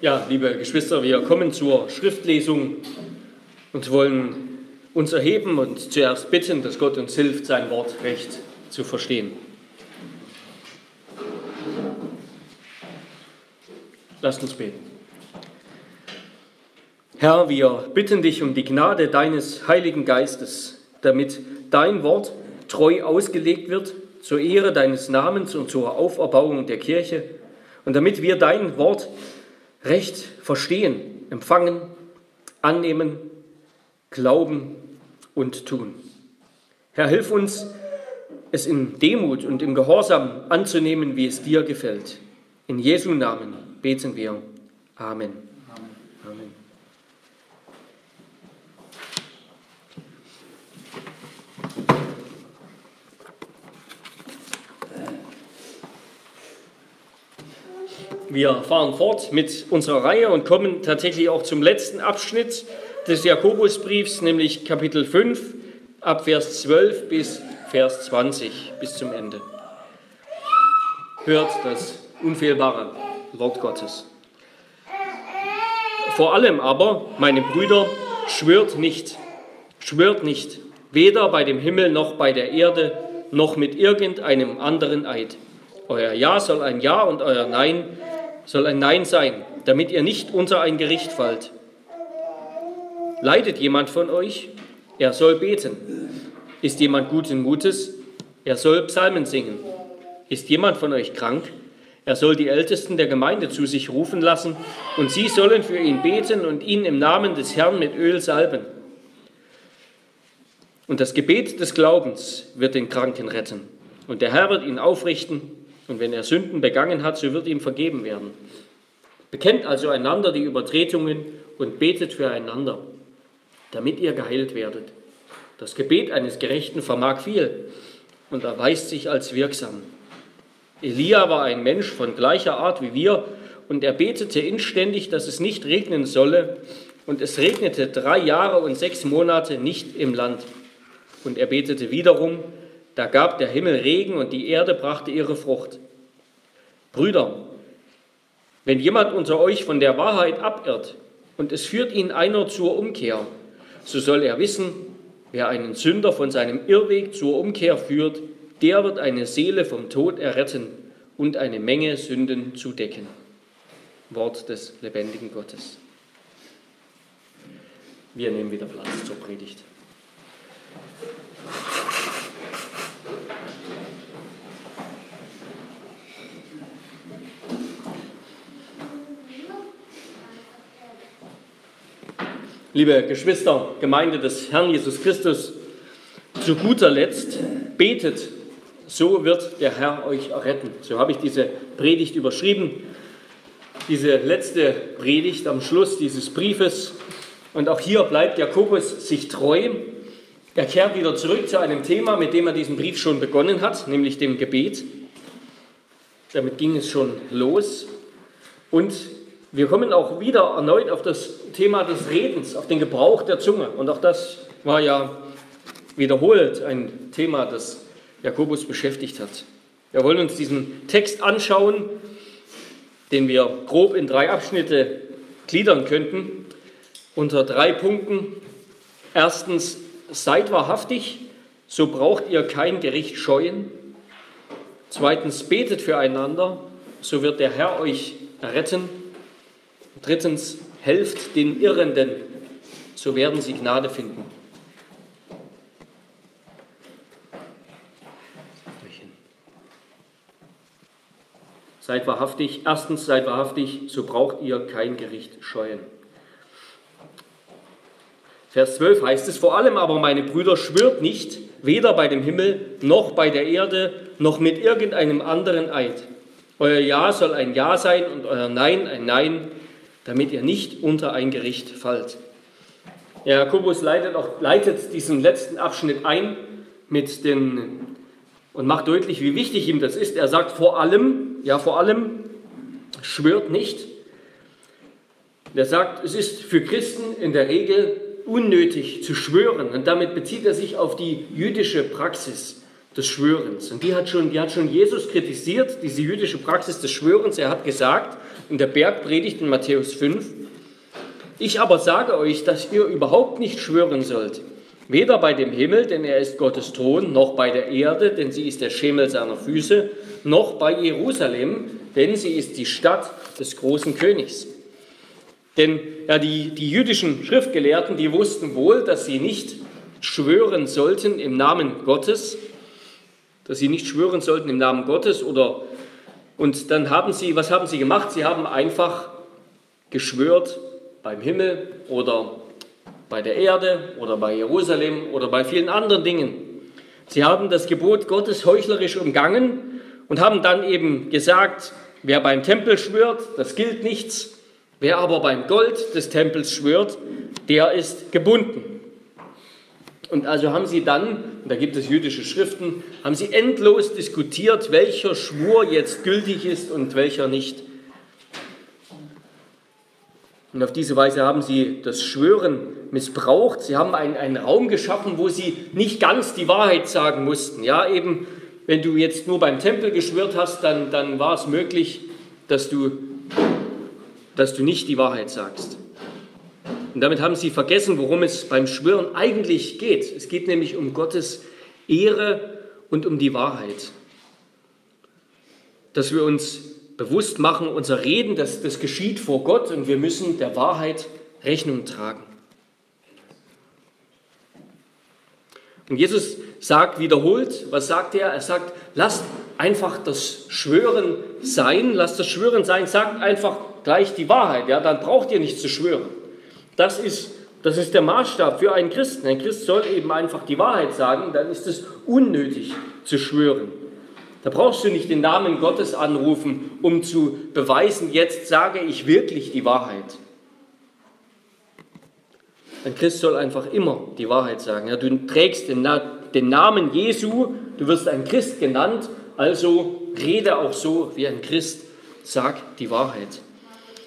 Ja, liebe Geschwister, wir kommen zur Schriftlesung und wollen uns erheben und zuerst bitten, dass Gott uns hilft, sein Wort recht zu verstehen. Lasst uns beten. Herr, wir bitten dich um die Gnade deines Heiligen Geistes, damit dein Wort treu ausgelegt wird zur Ehre deines Namens und zur Auferbauung der Kirche und damit wir dein Wort recht verstehen, empfangen, annehmen, glauben und tun. Herr, hilf uns, es in Demut und im Gehorsam anzunehmen, wie es dir gefällt. In Jesu Namen beten wir. Amen. Wir fahren fort mit unserer Reihe und kommen tatsächlich auch zum letzten Abschnitt des Jakobusbriefs, nämlich Kapitel 5, ab Vers 12 bis Vers 20, bis zum Ende. Hört das unfehlbare Wort Gottes. Vor allem aber, meine Brüder, schwört nicht, schwört nicht, weder bei dem Himmel noch bei der Erde, noch mit irgendeinem anderen Eid. Euer Ja soll ein Ja und euer Nein soll ein Nein sein, damit ihr nicht unter ein Gericht fallt. Leidet jemand von euch? Er soll beten. Ist jemand guten Mutes? Er soll Psalmen singen. Ist jemand von euch krank? Er soll die Ältesten der Gemeinde zu sich rufen lassen und sie sollen für ihn beten und ihn im Namen des Herrn mit Öl salben. Und das Gebet des Glaubens wird den Kranken retten. Und der Herr wird ihn aufrichten und wenn er Sünden begangen hat, so wird ihm vergeben werden. Bekennt also einander die Übertretungen und betet füreinander, damit ihr geheilt werdet. Das Gebet eines Gerechten vermag viel und erweist sich als wirksam. Elia war ein Mensch von gleicher Art wie wir und er betete inständig, dass es nicht regnen solle. Und es regnete drei Jahre und sechs Monate nicht im Land. Und er betete wiederum, da gab der Himmel Regen und die Erde brachte ihre Frucht. Brüder, wenn jemand unter euch von der Wahrheit abirrt und es führt ihn einer zur Umkehr, so soll er wissen, wer einen Sünder von seinem Irrweg zur Umkehr führt, der wird eine Seele vom Tod erretten und eine Menge Sünden zudecken. Wort des lebendigen Gottes. Wir nehmen wieder Platz zur Predigt. Liebe Geschwister, Gemeinde des Herrn Jesus Christus, zu guter Letzt betet, so wird der Herr euch erretten. So habe ich diese Predigt überschrieben. Diese letzte Predigt am Schluss dieses Briefes. Und auch hier bleibt Jakobus sich treu. Er kehrt wieder zurück zu einem Thema, mit dem er diesen Brief schon begonnen hat, nämlich dem Gebet. Damit ging es schon los. Und wir kommen auch wieder erneut auf das Thema des Redens, auf den Gebrauch der Zunge. Und auch das war ja wiederholt ein Thema, das Jakobus beschäftigt hat. Wir wollen uns diesen Text anschauen, den wir grob in drei Abschnitte gliedern könnten, unter drei Punkten. Erstens, seid wahrhaftig, so braucht ihr kein Gericht scheuen. Zweitens, betet füreinander, so wird der Herr euch retten. Drittens, helft den Irrenden, so werden sie Gnade finden. Seid wahrhaftig, erstens seid wahrhaftig, so braucht ihr kein Gericht scheuen. Vers 12 heißt es, vor allem aber, meine Brüder, schwört nicht, weder bei dem Himmel noch bei der Erde noch mit irgendeinem anderen Eid. Euer Ja soll ein Ja sein und euer Nein ein Nein, damit ihr nicht unter ein Gericht fallt. Ja, Jakobus leitet, auch, leitet diesen letzten Abschnitt ein mit den und macht deutlich, wie wichtig ihm das ist. Er sagt vor allem, ja vor allem, schwört nicht. Er sagt, es ist für Christen in der Regel unnötig zu schwören. Und damit bezieht er sich auf die jüdische Praxis. Des Schwörens. Und die hat, schon, die hat schon Jesus kritisiert, diese jüdische Praxis des Schwörens. Er hat gesagt in der Bergpredigt in Matthäus 5, ich aber sage euch, dass ihr überhaupt nicht schwören sollt, weder bei dem Himmel, denn er ist Gottes Thron, noch bei der Erde, denn sie ist der Schemel seiner Füße, noch bei Jerusalem, denn sie ist die Stadt des großen Königs. Denn ja, die, die jüdischen Schriftgelehrten, die wussten wohl, dass sie nicht schwören sollten im Namen Gottes, dass sie nicht schwören sollten im Namen Gottes oder und dann haben sie, was haben sie gemacht? Sie haben einfach geschwört beim Himmel oder bei der Erde oder bei Jerusalem oder bei vielen anderen Dingen. Sie haben das Gebot Gottes heuchlerisch umgangen und haben dann eben gesagt, wer beim Tempel schwört, das gilt nichts. Wer aber beim Gold des Tempels schwört, der ist gebunden. Und also haben sie dann, da gibt es jüdische Schriften, haben sie endlos diskutiert, welcher Schwur jetzt gültig ist und welcher nicht. Und auf diese Weise haben sie das Schwören missbraucht. Sie haben einen, einen Raum geschaffen, wo sie nicht ganz die Wahrheit sagen mussten. Ja, eben, wenn du jetzt nur beim Tempel geschwört hast, dann, dann war es möglich, dass du, dass du nicht die Wahrheit sagst. Und damit haben sie vergessen, worum es beim Schwören eigentlich geht. Es geht nämlich um Gottes Ehre und um die Wahrheit. Dass wir uns bewusst machen, unser Reden, das, das geschieht vor Gott und wir müssen der Wahrheit Rechnung tragen. Und Jesus sagt wiederholt, was sagt er? Er sagt, lasst einfach das Schwören sein, lasst das Schwören sein, sagt einfach gleich die Wahrheit, ja, dann braucht ihr nicht zu schwören. Das ist, das ist der Maßstab für einen Christen. Ein Christ soll eben einfach die Wahrheit sagen, dann ist es unnötig zu schwören. Da brauchst du nicht den Namen Gottes anrufen, um zu beweisen, jetzt sage ich wirklich die Wahrheit. Ein Christ soll einfach immer die Wahrheit sagen. Ja, du trägst den, den Namen Jesu, du wirst ein Christ genannt, also rede auch so wie ein Christ, sag die Wahrheit.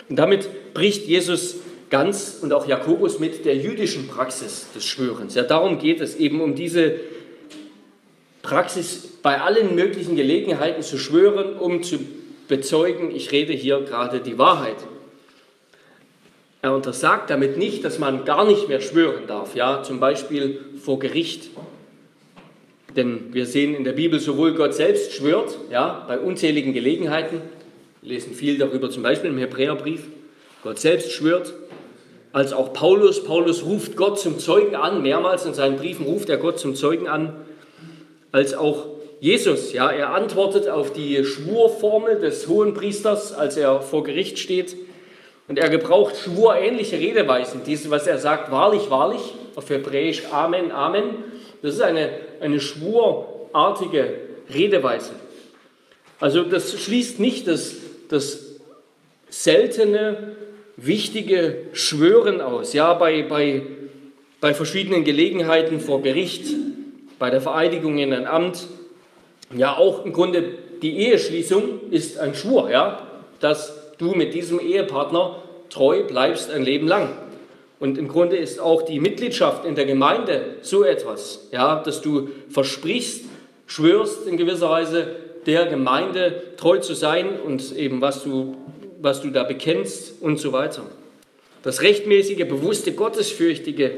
Und damit bricht Jesus ganz und auch Jakobus mit der jüdischen Praxis des Schwörens. Ja, darum geht es eben um diese Praxis bei allen möglichen Gelegenheiten zu schwören, um zu bezeugen, ich rede hier gerade die Wahrheit. Er untersagt damit nicht, dass man gar nicht mehr schwören darf, ja, zum Beispiel vor Gericht. Denn wir sehen in der Bibel sowohl Gott selbst schwört, ja, bei unzähligen Gelegenheiten. Wir lesen viel darüber, zum Beispiel im Hebräerbrief. Gott selbst schwört, als auch Paulus. Paulus ruft Gott zum Zeugen an, mehrmals in seinen Briefen ruft er Gott zum Zeugen an, als auch Jesus. Ja, er antwortet auf die Schwurformel des Hohenpriesters, als er vor Gericht steht. Und er gebraucht schwurähnliche Redeweisen. Dies, was er sagt, wahrlich, wahrlich, auf Hebräisch Amen, Amen. Das ist eine, eine schwurartige Redeweise. Also das schließt nicht das, das seltene wichtige Schwören aus, ja, bei, bei, bei verschiedenen Gelegenheiten vor Gericht, bei der Vereidigung in ein Amt. Ja, auch im Grunde die Eheschließung ist ein Schwur, ja, dass du mit diesem Ehepartner treu bleibst ein Leben lang. Und im Grunde ist auch die Mitgliedschaft in der Gemeinde so etwas, ja, dass du versprichst, schwörst in gewisser Weise der Gemeinde treu zu sein und eben was du was du da bekennst und so weiter. Das rechtmäßige, bewusste, gottesfürchtige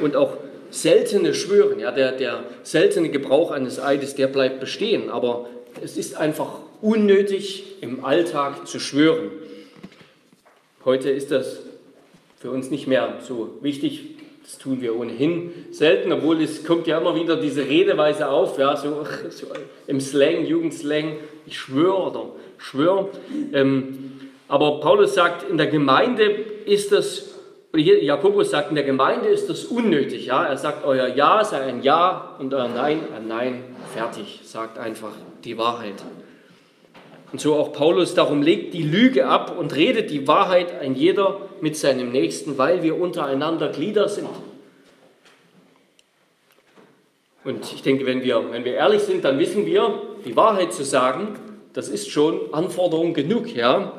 und auch seltene Schwören, ja, der, der seltene Gebrauch eines Eides, der bleibt bestehen, aber es ist einfach unnötig, im Alltag zu schwören. Heute ist das für uns nicht mehr so wichtig, das tun wir ohnehin selten, obwohl es kommt ja immer wieder diese Redeweise auf, ja, so, so im Slang, Jugendslang, ich schwöre oder schwör. Ähm, aber Paulus sagt, in der Gemeinde ist das, Jakobus sagt, in der Gemeinde ist das unnötig. Ja? Er sagt, euer Ja sei ein Ja und euer Nein ein Nein. Fertig. Sagt einfach die Wahrheit. Und so auch Paulus, darum legt die Lüge ab und redet die Wahrheit ein jeder mit seinem Nächsten, weil wir untereinander Glieder sind. Und ich denke, wenn wir, wenn wir ehrlich sind, dann wissen wir, die Wahrheit zu sagen, das ist schon Anforderung genug. Ja?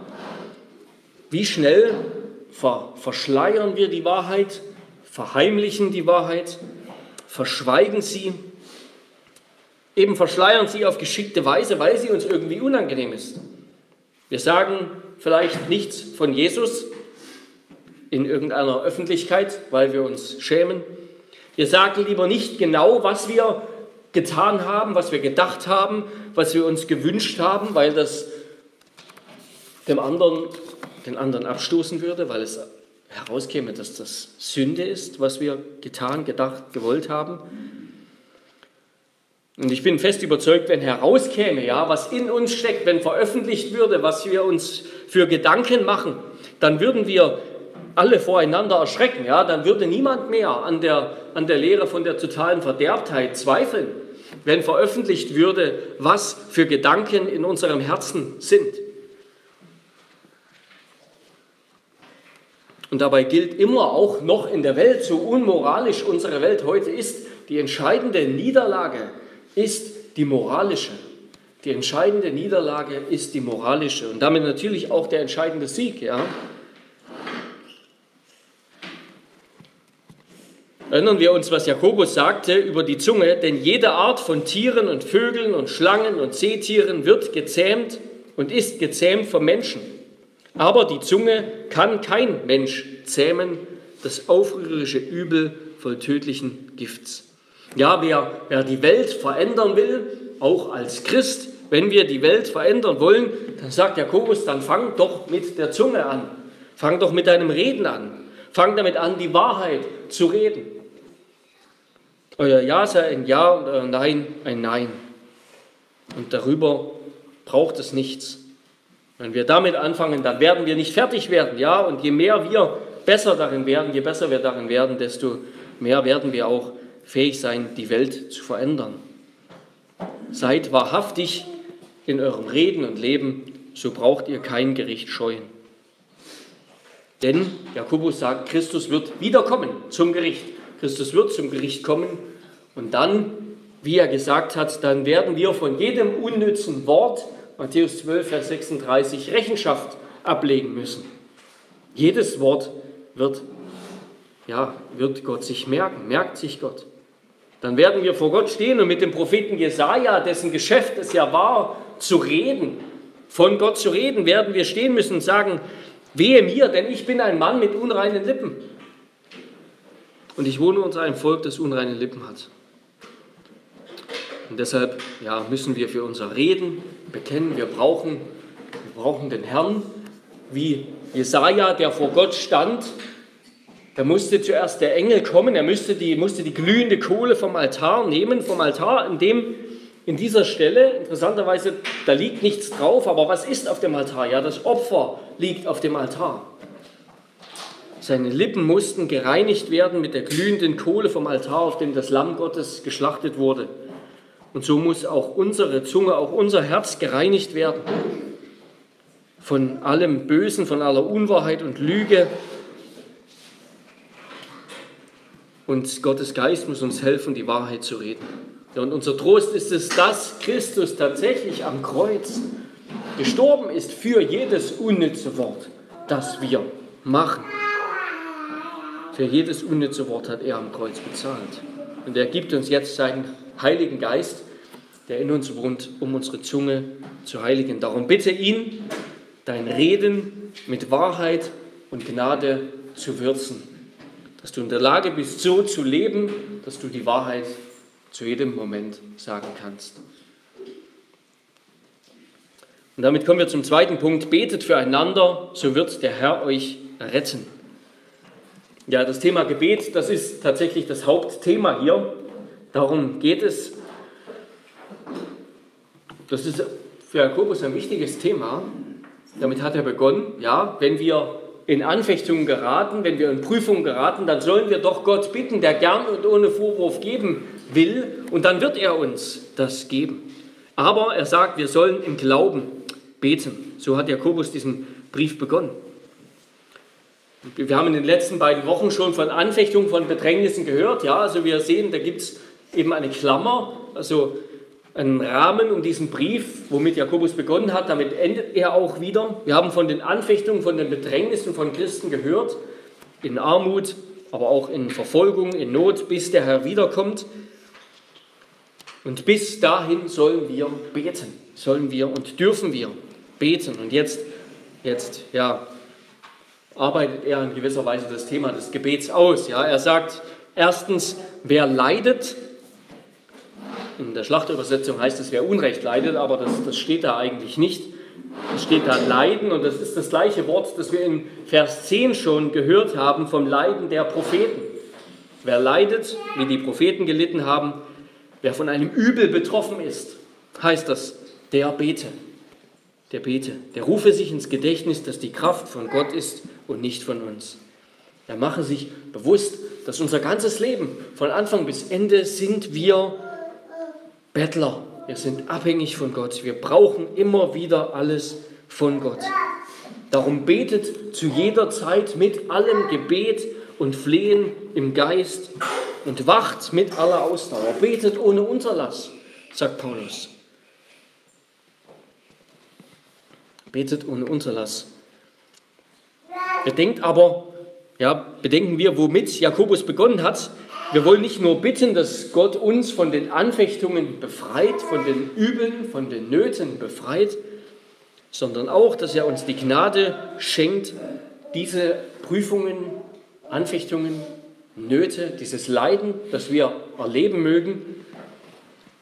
Wie schnell ver verschleiern wir die Wahrheit, verheimlichen die Wahrheit, verschweigen sie. eben verschleiern sie auf geschickte Weise, weil sie uns irgendwie unangenehm ist. Wir sagen vielleicht nichts von Jesus in irgendeiner Öffentlichkeit, weil wir uns schämen. Wir sagen lieber nicht genau, was wir getan haben, was wir gedacht haben, was wir uns gewünscht haben, weil das dem anderen, den anderen abstoßen würde, weil es herauskäme, dass das Sünde ist, was wir getan, gedacht, gewollt haben. Und ich bin fest überzeugt, wenn herauskäme, ja, was in uns steckt, wenn veröffentlicht würde, was wir uns für Gedanken machen, dann würden wir alle voreinander erschrecken, ja, dann würde niemand mehr an der, an der Lehre von der totalen Verderbtheit zweifeln, wenn veröffentlicht würde, was für Gedanken in unserem Herzen sind. Und dabei gilt immer auch noch in der Welt, so unmoralisch unsere Welt heute ist, die entscheidende Niederlage ist die moralische. Die entscheidende Niederlage ist die moralische und damit natürlich auch der entscheidende Sieg. Ja? Erinnern wir uns, was Jakobus sagte über die Zunge, denn jede Art von Tieren und Vögeln und Schlangen und Seetieren wird gezähmt und ist gezähmt vom Menschen. Aber die Zunge kann kein Mensch zähmen, das aufrührerische Übel voll tödlichen Gifts. Ja, wer, wer die Welt verändern will, auch als Christ, wenn wir die Welt verändern wollen, dann sagt Jakobus, dann fang doch mit der Zunge an. Fang doch mit deinem Reden an. Fang damit an, die Wahrheit zu reden. Euer Ja sei ein Ja und euer Nein ein Nein. Und darüber braucht es nichts. Wenn wir damit anfangen, dann werden wir nicht fertig werden, ja, und je mehr wir besser darin werden, je besser wir darin werden, desto mehr werden wir auch fähig sein, die Welt zu verändern. Seid wahrhaftig in eurem Reden und Leben, so braucht ihr kein Gericht scheuen. Denn Jakobus sagt, Christus wird wiederkommen zum Gericht. Christus wird zum Gericht kommen und dann, wie er gesagt hat, dann werden wir von jedem unnützen Wort, Matthäus 12, Vers 36, Rechenschaft ablegen müssen. Jedes Wort wird, ja, wird Gott sich merken, merkt sich Gott. Dann werden wir vor Gott stehen und mit dem Propheten Jesaja, dessen Geschäft es ja war, zu reden, von Gott zu reden, werden wir stehen müssen und sagen: Wehe mir, denn ich bin ein Mann mit unreinen Lippen. Und ich wohne unter einem Volk, das unreine Lippen hat. Und deshalb ja, müssen wir für unser Reden bekennen, wir brauchen, wir brauchen den Herrn, wie Jesaja, der vor Gott stand. Da musste zuerst der Engel kommen, er musste die, musste die glühende Kohle vom Altar nehmen, vom Altar, in dem in dieser Stelle, interessanterweise, da liegt nichts drauf, aber was ist auf dem Altar? Ja, das Opfer liegt auf dem Altar. Seine Lippen mussten gereinigt werden mit der glühenden Kohle vom Altar, auf dem das Lamm Gottes geschlachtet wurde. Und so muss auch unsere Zunge, auch unser Herz gereinigt werden von allem Bösen, von aller Unwahrheit und Lüge. Und Gottes Geist muss uns helfen, die Wahrheit zu reden. Und unser Trost ist es, dass Christus tatsächlich am Kreuz gestorben ist für jedes unnütze Wort, das wir machen. Für jedes unnütze Wort hat er am Kreuz bezahlt. Und er gibt uns jetzt seinen Heiligen Geist, der in uns wohnt, um unsere Zunge zu heiligen. Darum bitte ihn, dein Reden mit Wahrheit und Gnade zu würzen, dass du in der Lage bist, so zu leben, dass du die Wahrheit zu jedem Moment sagen kannst. Und damit kommen wir zum zweiten Punkt. Betet füreinander, so wird der Herr euch retten. Ja, das Thema Gebet, das ist tatsächlich das Hauptthema hier. Darum geht es. Das ist für Jakobus ein wichtiges Thema. Damit hat er begonnen. Ja, wenn wir in Anfechtungen geraten, wenn wir in Prüfungen geraten, dann sollen wir doch Gott bitten, der gern und ohne Vorwurf geben will, und dann wird er uns das geben. Aber er sagt, wir sollen im Glauben beten. So hat Jakobus diesen Brief begonnen. Wir haben in den letzten beiden Wochen schon von Anfechtungen, von Bedrängnissen gehört. Ja, also wir sehen, da gibt es eben eine Klammer, also einen Rahmen um diesen Brief, womit Jakobus begonnen hat. Damit endet er auch wieder. Wir haben von den Anfechtungen, von den Bedrängnissen von Christen gehört, in Armut, aber auch in Verfolgung, in Not, bis der Herr wiederkommt. Und bis dahin sollen wir beten, sollen wir und dürfen wir beten. Und jetzt, jetzt, ja, arbeitet er in gewisser Weise das Thema des Gebets aus. Ja, er sagt erstens, wer leidet, in der Schlachterübersetzung heißt es, wer Unrecht leidet, aber das, das steht da eigentlich nicht. Es steht da Leiden und das ist das gleiche Wort, das wir in Vers 10 schon gehört haben vom Leiden der Propheten. Wer leidet, wie die Propheten gelitten haben, wer von einem Übel betroffen ist, heißt das, der bete. Der bete. Der rufe sich ins Gedächtnis, dass die Kraft von Gott ist und nicht von uns. Er mache sich bewusst, dass unser ganzes Leben, von Anfang bis Ende, sind wir Bettler. Wir sind abhängig von Gott. Wir brauchen immer wieder alles von Gott. Darum betet zu jeder Zeit mit allem Gebet und Flehen im Geist und wacht mit aller Ausdauer. Betet ohne Unterlass, sagt Paulus. Betet ohne Unterlass. Bedenkt aber, ja, bedenken wir, womit Jakobus begonnen hat. Wir wollen nicht nur bitten, dass Gott uns von den Anfechtungen befreit, von den Übeln, von den Nöten befreit, sondern auch, dass er uns die Gnade schenkt, diese Prüfungen, Anfechtungen, Nöte, dieses Leiden, das wir erleben mögen,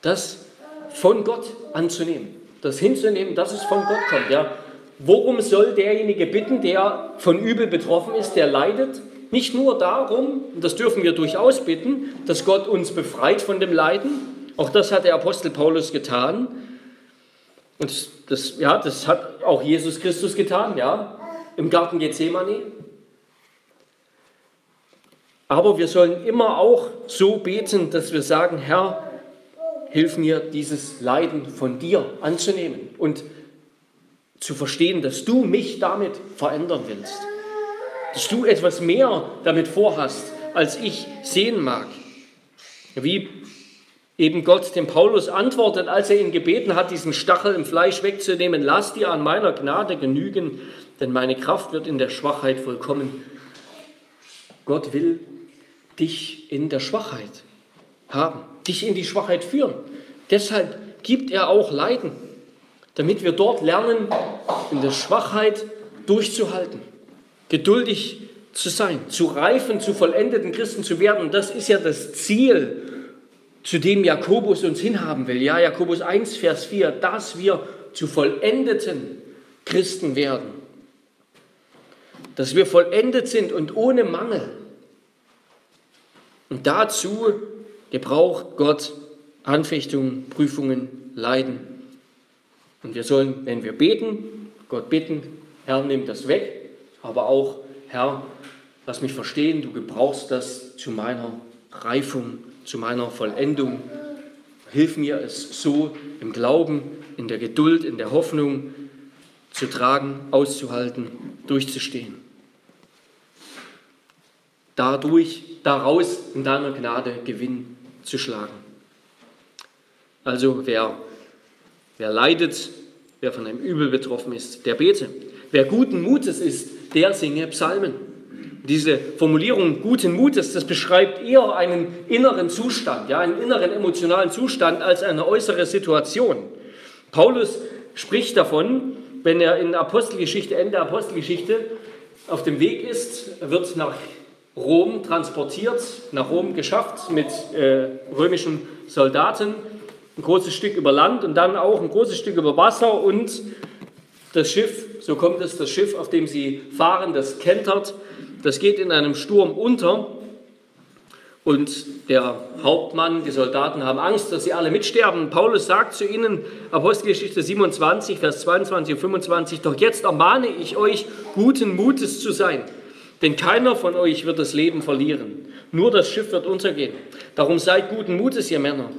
das von Gott anzunehmen, das hinzunehmen, dass es von Gott kommt. Ja, Worum soll derjenige bitten, der von Übel betroffen ist, der leidet? Nicht nur darum, und das dürfen wir durchaus bitten, dass Gott uns befreit von dem Leiden. Auch das hat der Apostel Paulus getan. Und das, ja, das hat auch Jesus Christus getan, ja, im Garten Gethsemane. Aber wir sollen immer auch so beten, dass wir sagen, Herr, hilf mir, dieses Leiden von dir anzunehmen und zu verstehen, dass du mich damit verändern willst. Dass du etwas mehr damit vorhast, als ich sehen mag. Wie eben Gott dem Paulus antwortet, als er ihn gebeten hat, diesen Stachel im Fleisch wegzunehmen, lass dir an meiner Gnade genügen, denn meine Kraft wird in der Schwachheit vollkommen. Gott will dich in der Schwachheit haben, dich in die Schwachheit führen. Deshalb gibt er auch Leiden damit wir dort lernen, in der Schwachheit durchzuhalten, geduldig zu sein, zu reifen, zu vollendeten Christen zu werden. Das ist ja das Ziel, zu dem Jakobus uns hinhaben will. Ja, Jakobus 1, Vers 4, dass wir zu vollendeten Christen werden. Dass wir vollendet sind und ohne Mangel. Und dazu gebraucht Gott Anfechtungen, Prüfungen, Leiden und wir sollen, wenn wir beten, Gott bitten, Herr, nimm das weg, aber auch, Herr, lass mich verstehen, du gebrauchst das zu meiner Reifung, zu meiner Vollendung. Hilf mir, es so im Glauben, in der Geduld, in der Hoffnung zu tragen, auszuhalten, durchzustehen. Dadurch, daraus in deiner Gnade Gewinn zu schlagen. Also wer Wer leidet, wer von einem Übel betroffen ist, der bete. Wer guten Mutes ist, der singe Psalmen. Diese Formulierung guten Mutes, das beschreibt eher einen inneren Zustand, ja, einen inneren emotionalen Zustand als eine äußere Situation. Paulus spricht davon, wenn er in Apostelgeschichte, Ende Apostelgeschichte auf dem Weg ist, wird nach Rom transportiert, nach Rom geschafft mit äh, römischen Soldaten ein großes Stück über Land und dann auch ein großes Stück über Wasser und das Schiff, so kommt es, das Schiff, auf dem sie fahren, das kentert, das geht in einem Sturm unter und der Hauptmann, die Soldaten haben Angst, dass sie alle mitsterben. Paulus sagt zu ihnen, Apostelgeschichte 27, Vers 22 und 25, doch jetzt ermahne ich euch, guten Mutes zu sein, denn keiner von euch wird das Leben verlieren, nur das Schiff wird untergehen. Darum seid guten Mutes, ihr Männer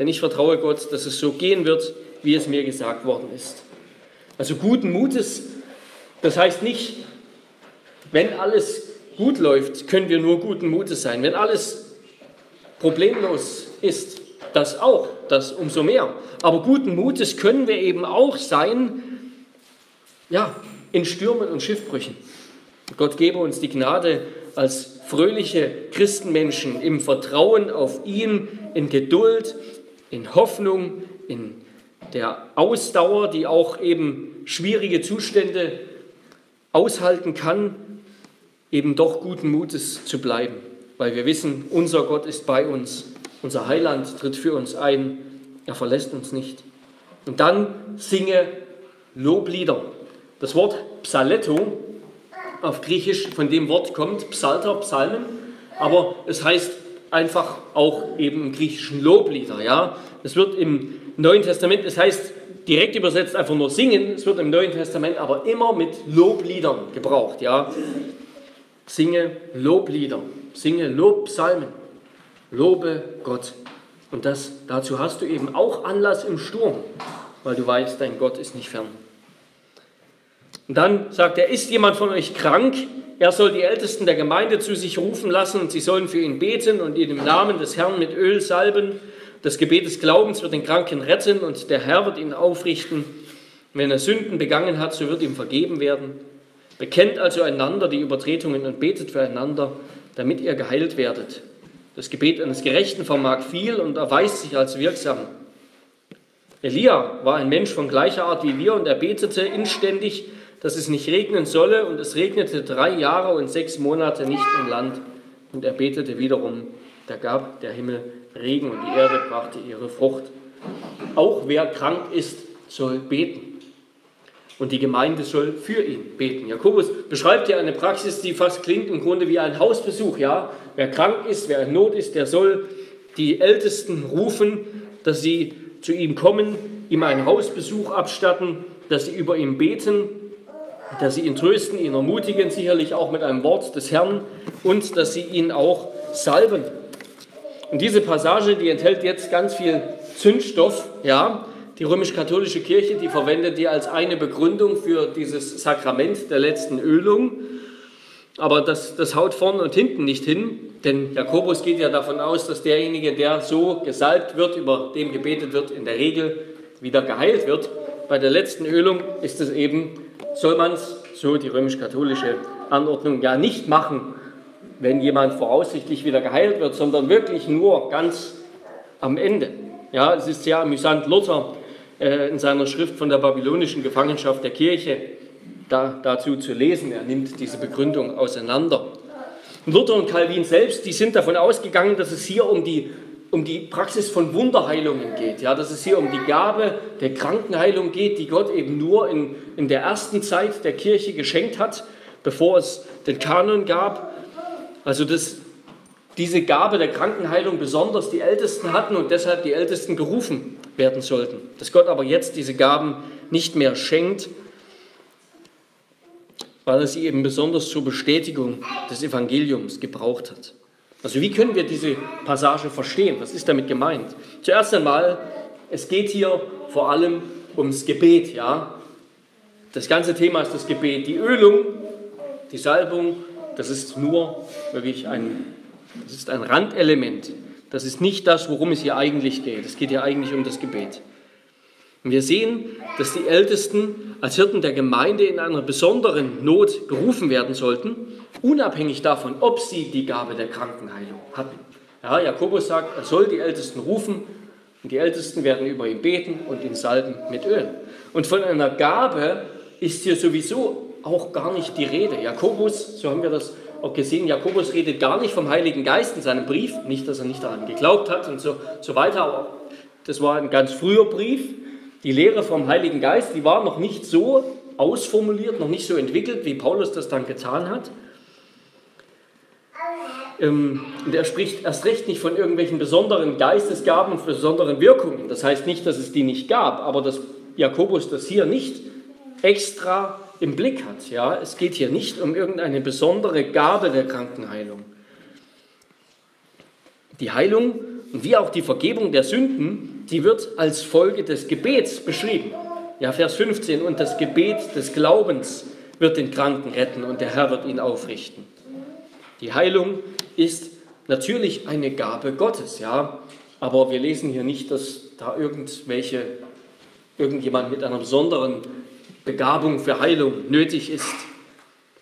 denn ich vertraue Gott, dass es so gehen wird, wie es mir gesagt worden ist. Also guten Mutes, das heißt nicht, wenn alles gut läuft, können wir nur guten Mutes sein. Wenn alles problemlos ist, das auch, das umso mehr. Aber guten Mutes können wir eben auch sein, ja, in Stürmen und Schiffbrüchen. Gott gebe uns die Gnade, als fröhliche Christenmenschen im Vertrauen auf ihn, in Geduld, in Hoffnung, in der Ausdauer, die auch eben schwierige Zustände aushalten kann, eben doch guten Mutes zu bleiben, weil wir wissen, unser Gott ist bei uns, unser Heiland tritt für uns ein, er verlässt uns nicht. Und dann singe Loblieder. Das Wort Psaletto auf Griechisch von dem Wort kommt, Psalter, Psalmen, aber es heißt einfach auch eben im Griechischen Loblieder. Ja? Es wird im Neuen Testament, es heißt direkt übersetzt einfach nur singen, es wird im Neuen Testament aber immer mit Lobliedern gebraucht. Ja? Singe Loblieder, singe Lobpsalmen, lobe Gott. Und das, dazu hast du eben auch Anlass im Sturm, weil du weißt, dein Gott ist nicht fern. Und dann sagt er, ist jemand von euch krank? Er soll die Ältesten der Gemeinde zu sich rufen lassen und sie sollen für ihn beten und ihn im Namen des Herrn mit Öl salben. Das Gebet des Glaubens wird den Kranken retten und der Herr wird ihn aufrichten. Wenn er Sünden begangen hat, so wird ihm vergeben werden. Bekennt also einander die Übertretungen und betet füreinander, damit ihr geheilt werdet. Das Gebet eines Gerechten vermag viel und erweist sich als wirksam. Elia war ein Mensch von gleicher Art wie wir und er betete inständig, dass es nicht regnen solle und es regnete drei Jahre und sechs Monate nicht im Land. Und er betete wiederum, da gab der Himmel Regen und die Erde brachte ihre Frucht. Auch wer krank ist, soll beten. Und die Gemeinde soll für ihn beten. Jakobus beschreibt ja eine Praxis, die fast klingt im Grunde wie ein Hausbesuch. Ja? Wer krank ist, wer in Not ist, der soll die Ältesten rufen, dass sie zu ihm kommen, ihm einen Hausbesuch abstatten, dass sie über ihn beten, dass sie ihn trösten, ihn ermutigen, sicherlich auch mit einem Wort des Herrn und dass sie ihn auch salben. Und diese Passage, die enthält jetzt ganz viel Zündstoff, ja. Die römisch-katholische Kirche, die verwendet die als eine Begründung für dieses Sakrament der letzten Ölung. Aber das, das haut vorne und hinten nicht hin, denn Jakobus geht ja davon aus, dass derjenige, der so gesalbt wird, über dem gebetet wird, in der Regel wieder geheilt wird. Bei der letzten Ölung ist es eben, soll man es, so die römisch-katholische Anordnung, ja nicht machen, wenn jemand voraussichtlich wieder geheilt wird, sondern wirklich nur ganz am Ende. Ja, es ist sehr amüsant, Luther äh, in seiner Schrift von der babylonischen Gefangenschaft der Kirche da, dazu zu lesen. Er nimmt diese Begründung auseinander. Luther und Calvin selbst, die sind davon ausgegangen, dass es hier um die, um die Praxis von Wunderheilungen geht. Ja, dass es hier um die Gabe der Krankenheilung geht, die Gott eben nur in, in der ersten Zeit der Kirche geschenkt hat, bevor es den Kanon gab. Also dass diese Gabe der Krankenheilung besonders die Ältesten hatten und deshalb die Ältesten gerufen werden sollten. Dass Gott aber jetzt diese Gaben nicht mehr schenkt, weil er sie eben besonders zur Bestätigung des Evangeliums gebraucht hat. Also wie können wir diese Passage verstehen? Was ist damit gemeint? Zuerst einmal, es geht hier vor allem ums Gebet, ja. Das ganze Thema ist das Gebet. Die Ölung, die Salbung das ist nur wirklich ein, das ist ein Randelement. Das ist nicht das, worum es hier eigentlich geht. Es geht hier eigentlich um das Gebet. Und wir sehen, dass die Ältesten als Hirten der Gemeinde in einer besonderen Not gerufen werden sollten, unabhängig davon, ob sie die Gabe der Krankenheilung hatten. Ja, Jakobus sagt, er soll die Ältesten rufen und die Ältesten werden über ihn beten und ihn salben mit Öl. Und von einer Gabe ist hier sowieso auch gar nicht die Rede. Jakobus, so haben wir das auch gesehen, Jakobus redet gar nicht vom Heiligen Geist in seinem Brief, nicht, dass er nicht daran geglaubt hat und so, so weiter, aber das war ein ganz früher Brief. Die Lehre vom Heiligen Geist, die war noch nicht so ausformuliert, noch nicht so entwickelt, wie Paulus das dann getan hat. Ähm, und er spricht erst recht nicht von irgendwelchen besonderen Geistesgaben und besonderen Wirkungen. Das heißt nicht, dass es die nicht gab, aber dass Jakobus das hier nicht extra im Blick hat. Ja? Es geht hier nicht um irgendeine besondere Gabe der Krankenheilung. Die Heilung und wie auch die Vergebung der Sünden, die wird als Folge des Gebets beschrieben. Ja, Vers 15, und das Gebet des Glaubens wird den Kranken retten und der Herr wird ihn aufrichten. Die Heilung ist natürlich eine Gabe Gottes, ja, aber wir lesen hier nicht, dass da irgendwelche, irgendjemand mit einer besonderen Begabung für Heilung nötig ist.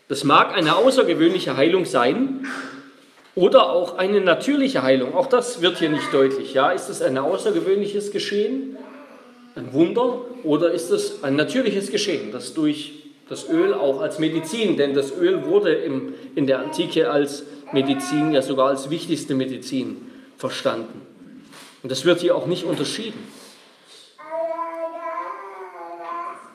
Das mag eine außergewöhnliche Heilung sein Oder auch eine natürliche Heilung. Auch das wird hier nicht deutlich. Ja, ist es ein außergewöhnliches Geschehen, ein Wunder, oder ist es ein natürliches Geschehen, das durch das Öl auch als Medizin, denn das Öl wurde im, in der Antike als Medizin, ja sogar als wichtigste Medizin verstanden. Und das wird hier auch nicht unterschieden.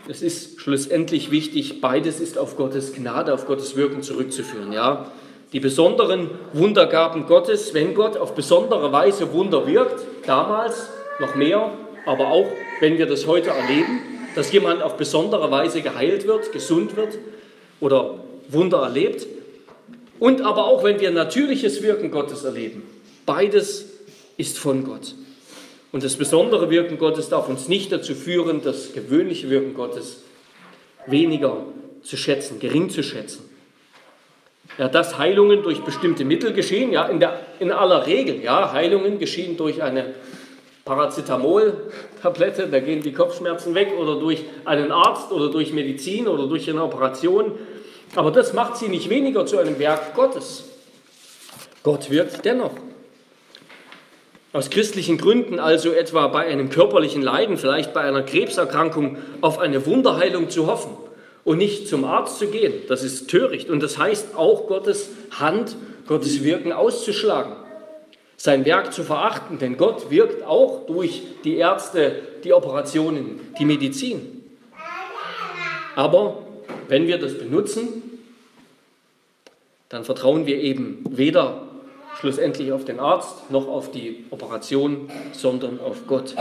Es ist schlussendlich wichtig, beides ist auf Gottes Gnade, auf Gottes Wirken zurückzuführen. Ja? Die besonderen Wundergaben Gottes, wenn Gott auf besondere Weise Wunder wirkt, damals noch mehr, aber auch wenn wir das heute erleben, dass jemand auf besondere Weise geheilt wird, gesund wird oder Wunder erlebt. Und aber auch wenn wir natürliches Wirken Gottes erleben. Beides ist von Gott. Und das besondere Wirken Gottes darf uns nicht dazu führen, das gewöhnliche Wirken Gottes weniger zu schätzen, gering zu schätzen. Ja, dass Heilungen durch bestimmte Mittel geschehen, ja, in, der, in aller Regel, ja, Heilungen geschehen durch eine Paracetamol-Tablette, da gehen die Kopfschmerzen weg, oder durch einen Arzt oder durch Medizin oder durch eine Operation. Aber das macht sie nicht weniger zu einem Werk Gottes. Gott wirkt dennoch. Aus christlichen Gründen also etwa bei einem körperlichen Leiden, vielleicht bei einer Krebserkrankung, auf eine Wunderheilung zu hoffen und nicht zum Arzt zu gehen, das ist töricht. Und das heißt auch Gottes Hand, Gottes Wirken auszuschlagen, sein Werk zu verachten, denn Gott wirkt auch durch die Ärzte, die Operationen, die Medizin. Aber wenn wir das benutzen, dann vertrauen wir eben weder schlussendlich auf den Arzt noch auf die Operation, sondern auf Gott.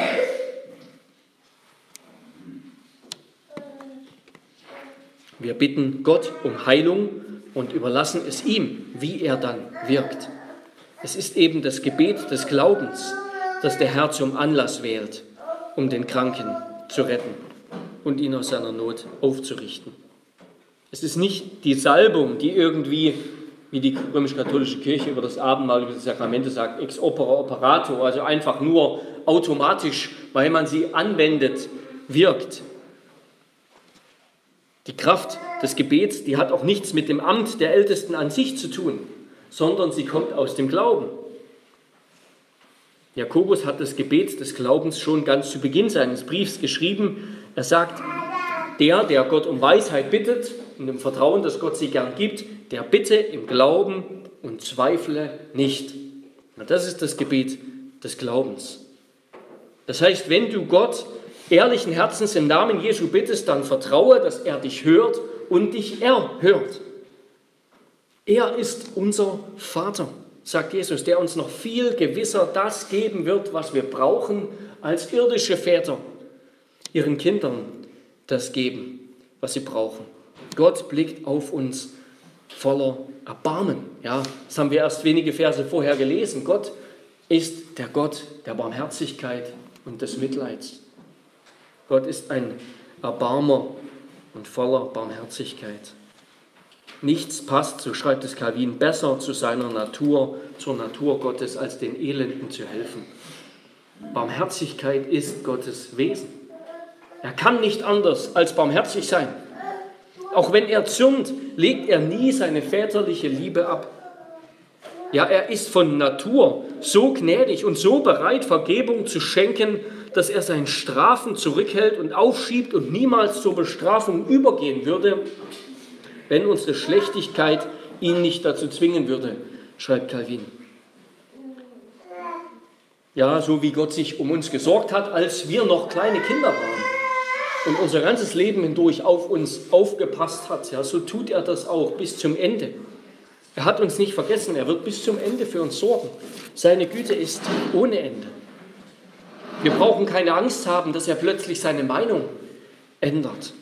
Wir bitten Gott um Heilung und überlassen es ihm, wie er dann wirkt. Es ist eben das Gebet des Glaubens, das der Herr zum Anlass wählt, um den Kranken zu retten und ihn aus seiner Not aufzurichten. Es ist nicht die Salbung, die irgendwie wie die römisch-katholische Kirche über das Abendmahl, über die Sakramente sagt, ex opera operato, also einfach nur automatisch, weil man sie anwendet, wirkt. Die Kraft des Gebets, die hat auch nichts mit dem Amt der Ältesten an sich zu tun, sondern sie kommt aus dem Glauben. Jakobus hat das Gebet des Glaubens schon ganz zu Beginn seines Briefs geschrieben. Er sagt, der, der Gott um Weisheit bittet, in dem Vertrauen, dass Gott sie gern gibt, der bitte im Glauben und zweifle nicht. Und das ist das Gebet des Glaubens. Das heißt, wenn du Gott ehrlichen Herzens im Namen Jesu bittest, dann vertraue, dass er dich hört und dich erhört. Er ist unser Vater, sagt Jesus, der uns noch viel gewisser das geben wird, was wir brauchen als irdische Väter, ihren Kindern das geben, was sie brauchen. Gott blickt auf uns voller Erbarmen. Ja, das haben wir erst wenige Verse vorher gelesen. Gott ist der Gott der Barmherzigkeit und des Mitleids. Gott ist ein Erbarmer und voller Barmherzigkeit. Nichts passt, so schreibt es Calvin, besser zu seiner Natur, zur Natur Gottes, als den Elenden zu helfen. Barmherzigkeit ist Gottes Wesen. Er kann nicht anders als barmherzig sein. Auch wenn er zürnt, legt er nie seine väterliche Liebe ab. Ja, er ist von Natur so gnädig und so bereit, Vergebung zu schenken, dass er seinen Strafen zurückhält und aufschiebt und niemals zur Bestrafung übergehen würde, wenn unsere Schlechtigkeit ihn nicht dazu zwingen würde, schreibt Calvin. Ja, so wie Gott sich um uns gesorgt hat, als wir noch kleine Kinder waren und unser ganzes Leben hindurch auf uns aufgepasst hat, ja, so tut er das auch bis zum Ende. Er hat uns nicht vergessen, er wird bis zum Ende für uns sorgen. Seine Güte ist ohne Ende. Wir brauchen keine Angst haben, dass er plötzlich seine Meinung ändert,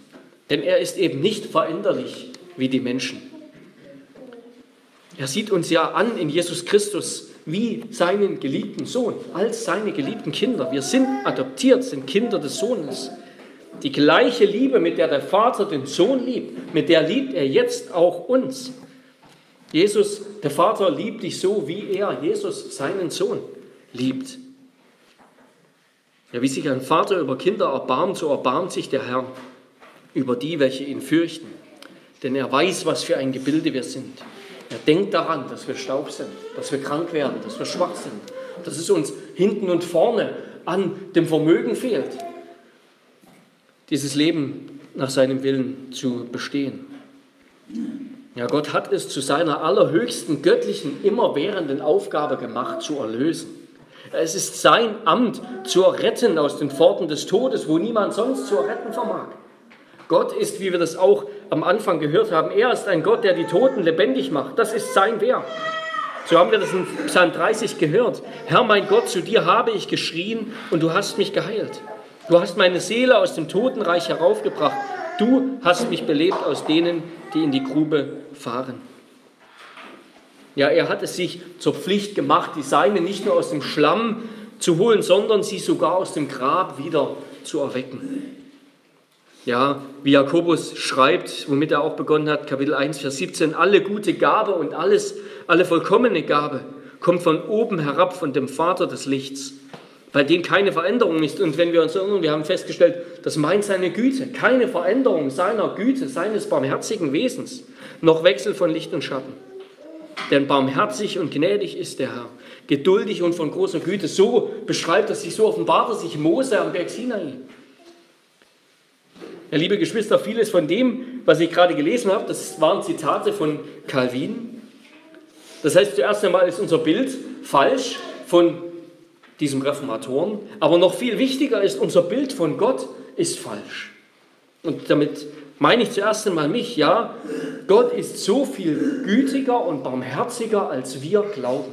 denn er ist eben nicht veränderlich wie die Menschen. Er sieht uns ja an in Jesus Christus wie seinen geliebten Sohn, als seine geliebten Kinder. Wir sind adoptiert, sind Kinder des Sohnes. Die gleiche Liebe, mit der der Vater den Sohn liebt, mit der liebt er jetzt auch uns. Jesus, der Vater, liebt dich so, wie er, Jesus, seinen Sohn liebt. Ja, wie sich ein Vater über Kinder erbarmt, so erbarmt sich der Herr über die, welche ihn fürchten. Denn er weiß, was für ein Gebilde wir sind. Er denkt daran, dass wir Staub sind, dass wir krank werden, dass wir schwach sind, dass es uns hinten und vorne an dem Vermögen fehlt, dieses Leben nach seinem Willen zu bestehen. Ja, Gott hat es zu seiner allerhöchsten göttlichen, immerwährenden Aufgabe gemacht, zu erlösen. Es ist sein Amt, zu erretten aus den Pforten des Todes, wo niemand sonst zu erretten vermag. Gott ist, wie wir das auch am Anfang gehört haben, er ist ein Gott, der die Toten lebendig macht. Das ist sein Werk. So haben wir das in Psalm 30 gehört. Herr mein Gott, zu dir habe ich geschrien und du hast mich geheilt. Du hast meine Seele aus dem Totenreich heraufgebracht. Du hast mich belebt aus denen, die in die Grube fahren. Ja, er hat es sich zur Pflicht gemacht, die Seine nicht nur aus dem Schlamm zu holen, sondern sie sogar aus dem Grab wieder zu erwecken. Ja, wie Jakobus schreibt, womit er auch begonnen hat, Kapitel 1, Vers 17, alle gute Gabe und alles, alle vollkommene Gabe kommt von oben herab, von dem Vater des Lichts, bei dem keine Veränderung ist. Und wenn wir uns erinnern, wir haben festgestellt, das meint seine Güte, keine Veränderung seiner Güte, seines barmherzigen Wesens, noch Wechsel von Licht und Schatten. Denn barmherzig und gnädig ist der Herr, geduldig und von großer Güte. So beschreibt er sich, so offenbart er sich Mose am Berg Sinai. Ja, liebe Geschwister, vieles von dem, was ich gerade gelesen habe, das waren Zitate von Calvin. Das heißt, zuerst einmal ist unser Bild falsch von diesem Reformatoren, aber noch viel wichtiger ist, unser Bild von Gott ist falsch. Und damit meine ich zuerst einmal mich, ja, Gott ist so viel gütiger und barmherziger, als wir glauben.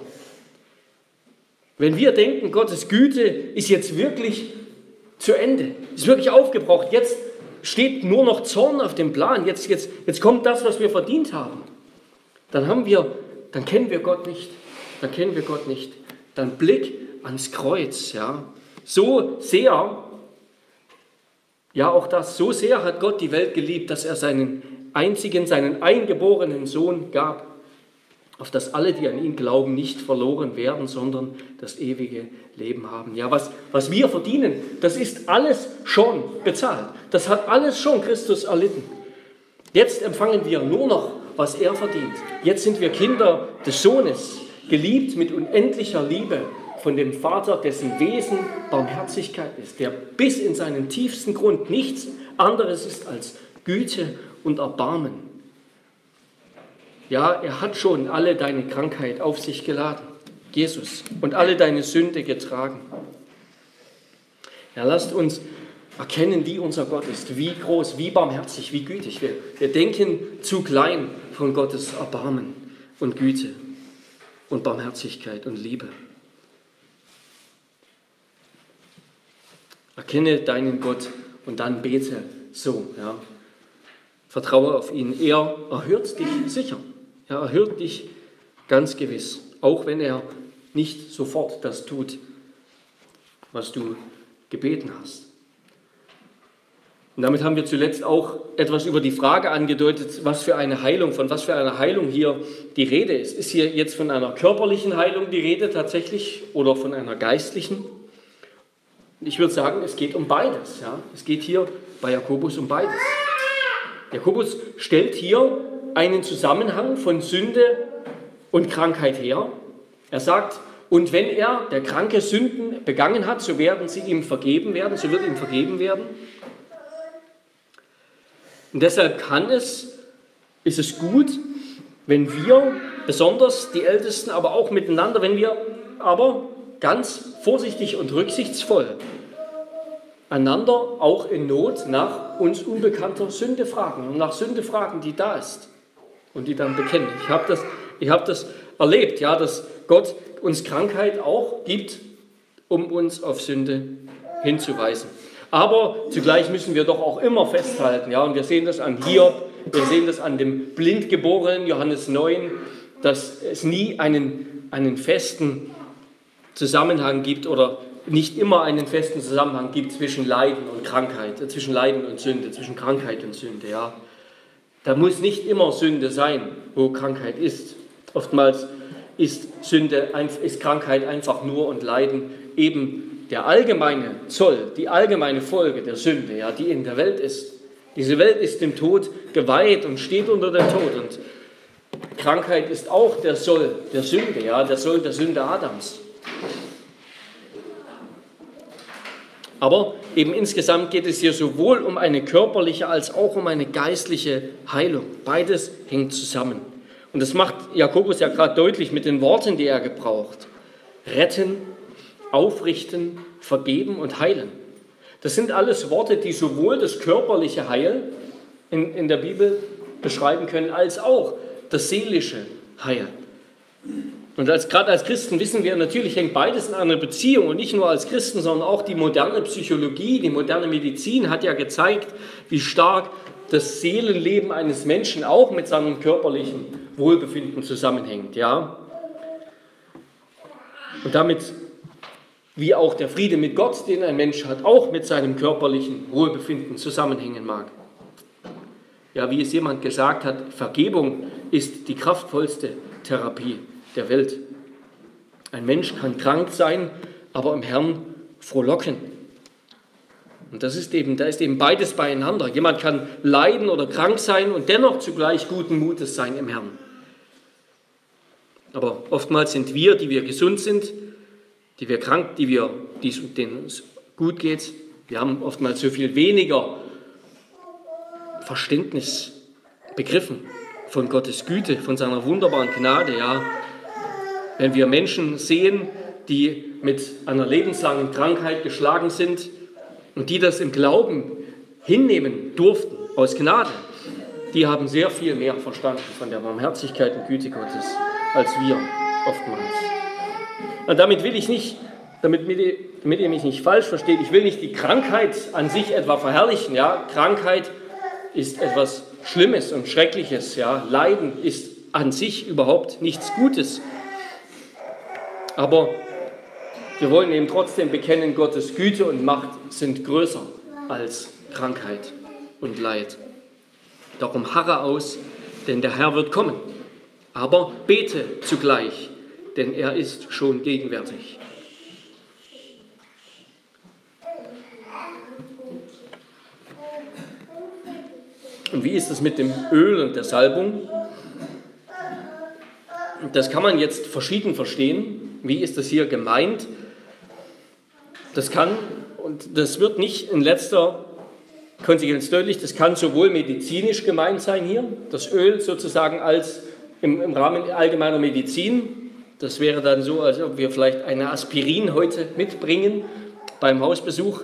Wenn wir denken, Gottes Güte ist jetzt wirklich zu Ende, ist wirklich aufgebraucht, jetzt steht nur noch Zorn auf dem Plan, jetzt, jetzt, jetzt kommt das, was wir verdient haben, dann haben wir, dann kennen wir Gott nicht, dann kennen wir Gott nicht. Dann Blick ans Kreuz, ja. So sehr, ja auch das, so sehr hat Gott die Welt geliebt, dass er seinen einzigen, seinen eingeborenen Sohn gab, auf dass alle, die an ihn glauben, nicht verloren werden, sondern das ewige Leben haben. Ja, was, was wir verdienen, das ist alles schon bezahlt. Das hat alles schon Christus erlitten. Jetzt empfangen wir nur noch, was er verdient. Jetzt sind wir Kinder des Sohnes, geliebt mit unendlicher Liebe von dem Vater, dessen Wesen Barmherzigkeit ist, der bis in seinen tiefsten Grund nichts anderes ist als Güte und Erbarmen. Ja, er hat schon alle deine Krankheit auf sich geladen, Jesus, und alle deine Sünde getragen. Ja, lasst uns erkennen, wie unser Gott ist, wie groß, wie barmherzig, wie gütig. Wir, wir denken zu klein von Gottes Erbarmen und Güte und Barmherzigkeit und Liebe. Erkenne deinen Gott und dann bete so. Ja. Vertraue auf ihn. Er erhört dich sicher. Er erhört dich ganz gewiss, auch wenn er nicht sofort das tut, was du gebeten hast. Und damit haben wir zuletzt auch etwas über die Frage angedeutet, was für eine Heilung, von was für einer Heilung hier die Rede ist. Ist hier jetzt von einer körperlichen Heilung die Rede tatsächlich oder von einer geistlichen? Ich würde sagen, es geht um beides. Ja? Es geht hier bei Jakobus um beides. Jakobus stellt hier einen Zusammenhang von Sünde und Krankheit her. Er sagt, und wenn er, der Kranke, Sünden begangen hat, so werden sie ihm vergeben werden, so wird ihm vergeben werden. Und deshalb kann es, ist es gut, wenn wir, besonders die Ältesten, aber auch miteinander, wenn wir aber ganz vorsichtig und rücksichtsvoll einander auch in Not nach uns unbekannter Sünde fragen und nach Sünde fragen, die da ist und die dann bekennen. Ich habe das, hab das erlebt, ja, dass Gott uns Krankheit auch gibt, um uns auf Sünde hinzuweisen. Aber zugleich müssen wir doch auch immer festhalten, ja, und wir sehen das an Hiob, wir sehen das an dem Blindgeborenen Johannes 9, dass es nie einen, einen festen Zusammenhang gibt oder nicht immer einen festen Zusammenhang gibt zwischen Leiden und Krankheit, äh, zwischen Leiden und Sünde, zwischen Krankheit und Sünde, ja. Da muss nicht immer Sünde sein, wo Krankheit ist. Oftmals ist Sünde, ist Krankheit einfach nur und Leiden eben der allgemeine Zoll, die allgemeine Folge der Sünde, ja, die in der Welt ist. Diese Welt ist dem Tod geweiht und steht unter dem Tod. Und Krankheit ist auch der Soll der Sünde, ja, der Soll der Sünde Adams. Aber eben insgesamt geht es hier sowohl um eine körperliche als auch um eine geistliche Heilung. Beides hängt zusammen. Und das macht Jakobus ja gerade deutlich mit den Worten, die er gebraucht. Retten, aufrichten, vergeben und heilen. Das sind alles Worte, die sowohl das körperliche Heil in, in der Bibel beschreiben können, als auch das seelische Heil. Und als, gerade als Christen wissen wir, natürlich hängt beides in einer Beziehung und nicht nur als Christen, sondern auch die moderne Psychologie, die moderne Medizin hat ja gezeigt, wie stark das Seelenleben eines Menschen auch mit seinem körperlichen Wohlbefinden zusammenhängt. Ja? Und damit, wie auch der Friede mit Gott, den ein Mensch hat, auch mit seinem körperlichen Wohlbefinden zusammenhängen mag. Ja, wie es jemand gesagt hat, Vergebung ist die kraftvollste Therapie der Welt. Ein Mensch kann krank sein, aber im Herrn frohlocken. Und das ist eben, da ist eben beides beieinander. Jemand kann leiden oder krank sein und dennoch zugleich guten Mutes sein im Herrn. Aber oftmals sind wir, die wir gesund sind, die wir krank, die wir, denen es gut geht, wir haben oftmals so viel weniger Verständnis begriffen von Gottes Güte, von seiner wunderbaren Gnade, ja, wenn wir Menschen sehen, die mit einer lebenslangen Krankheit geschlagen sind und die das im Glauben hinnehmen durften, aus Gnade, die haben sehr viel mehr verstanden von der Barmherzigkeit und Güte Gottes als wir oftmals. Und damit will ich nicht, damit, damit ihr mich nicht falsch versteht, ich will nicht die Krankheit an sich etwa verherrlichen. Ja? Krankheit ist etwas Schlimmes und Schreckliches. Ja? Leiden ist an sich überhaupt nichts Gutes. Aber wir wollen eben trotzdem bekennen, Gottes Güte und Macht sind größer als Krankheit und Leid. Darum harre aus, denn der Herr wird kommen. Aber bete zugleich, denn er ist schon gegenwärtig. Und wie ist es mit dem Öl und der Salbung? Das kann man jetzt verschieden verstehen. Wie ist das hier gemeint? Das kann, und das wird nicht in letzter Konsequenz deutlich, das kann sowohl medizinisch gemeint sein hier, das Öl sozusagen als im, im Rahmen allgemeiner Medizin. Das wäre dann so, als ob wir vielleicht eine Aspirin heute mitbringen beim Hausbesuch.